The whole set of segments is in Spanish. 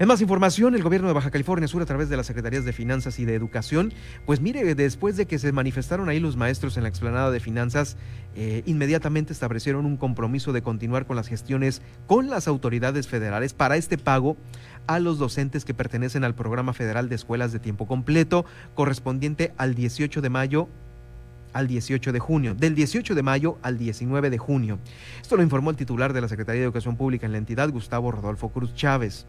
En más información, el gobierno de Baja California Sur, a través de las Secretarías de Finanzas y de Educación, pues mire, después de que se manifestaron ahí los maestros en la explanada de finanzas, eh, inmediatamente establecieron un compromiso de continuar con las gestiones con las autoridades federales para este pago a los docentes que pertenecen al programa federal de escuelas de tiempo completo, correspondiente al 18 de mayo al 18 de junio, del 18 de mayo al 19 de junio. Esto lo informó el titular de la Secretaría de Educación Pública en la entidad, Gustavo Rodolfo Cruz Chávez.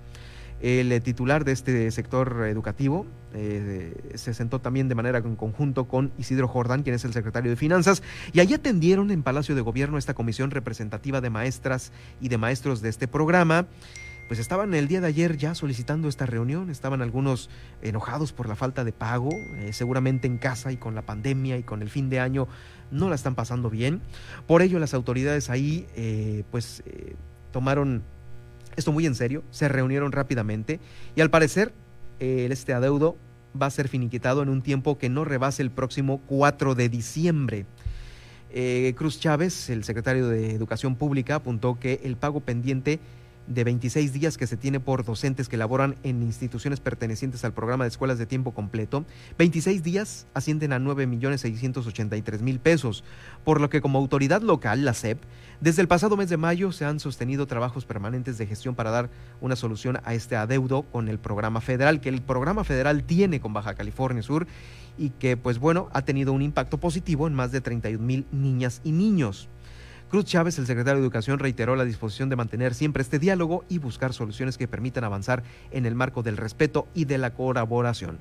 El eh, titular de este sector educativo eh, se sentó también de manera en conjunto con Isidro Jordán, quien es el secretario de Finanzas, y allí atendieron en Palacio de Gobierno esta comisión representativa de maestras y de maestros de este programa. Pues estaban el día de ayer ya solicitando esta reunión, estaban algunos enojados por la falta de pago, eh, seguramente en casa y con la pandemia y con el fin de año no la están pasando bien. Por ello las autoridades ahí pues tomaron esto muy en serio, se reunieron rápidamente y al parecer este adeudo va a ser finiquitado en un tiempo que no rebase el próximo 4 de diciembre. Eh, Cruz Chávez, el secretario de Educación Pública, apuntó que el pago pendiente de 26 días que se tiene por docentes que laboran en instituciones pertenecientes al programa de escuelas de tiempo completo, 26 días ascienden a 9.683.000 pesos, por lo que como autoridad local, la SEP, desde el pasado mes de mayo se han sostenido trabajos permanentes de gestión para dar una solución a este adeudo con el programa federal, que el programa federal tiene con Baja California Sur y que pues bueno, ha tenido un impacto positivo en más de 31 mil niñas y niños. Cruz Chávez, el secretario de Educación, reiteró la disposición de mantener siempre este diálogo y buscar soluciones que permitan avanzar en el marco del respeto y de la colaboración.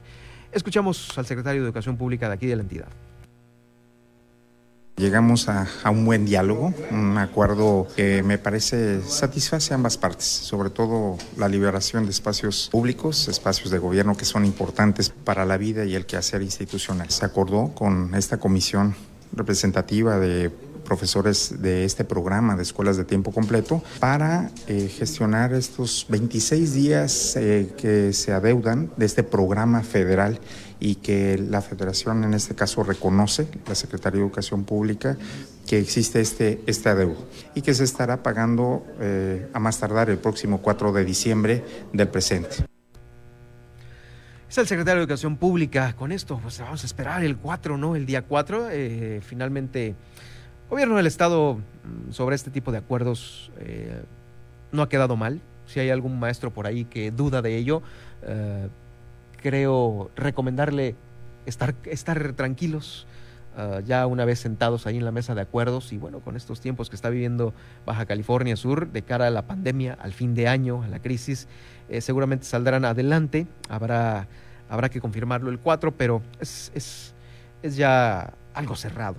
Escuchamos al secretario de Educación Pública de aquí de la entidad. Llegamos a, un buen diálogo, un acuerdo que me parece satisface a ambas partes, sobre todo la liberación de espacios públicos, espacios de gobierno que son importantes para la vida y el quehacer institucional. Se acordó con esta comisión representativa de profesores de este programa de escuelas de tiempo completo para eh, gestionar estos 26 días eh, que se adeudan de este programa federal y que la federación en este caso reconoce, la Secretaría de Educación Pública, que existe este, este adeudo y que se estará pagando eh, a más tardar el próximo 4 de diciembre del presente. Es el secretario de Educación Pública. Con esto, pues vamos a esperar el 4, ¿no? El día 4. finalmente gobierno del Estado mm, sobre este tipo de acuerdos eh, no ha quedado mal. Si hay algún maestro por ahí que duda de ello, eh, creo recomendarle estar, estar tranquilos. Eh, ya una vez sentados ahí en la mesa de acuerdos y bueno, con estos tiempos que está viviendo Baja California Sur de cara a la pandemia, al fin de año, a la crisis, seguramente saldrán adelante. Habrá, habrá que confirmarlo el 4, pero es, es, es ya algo cerrado.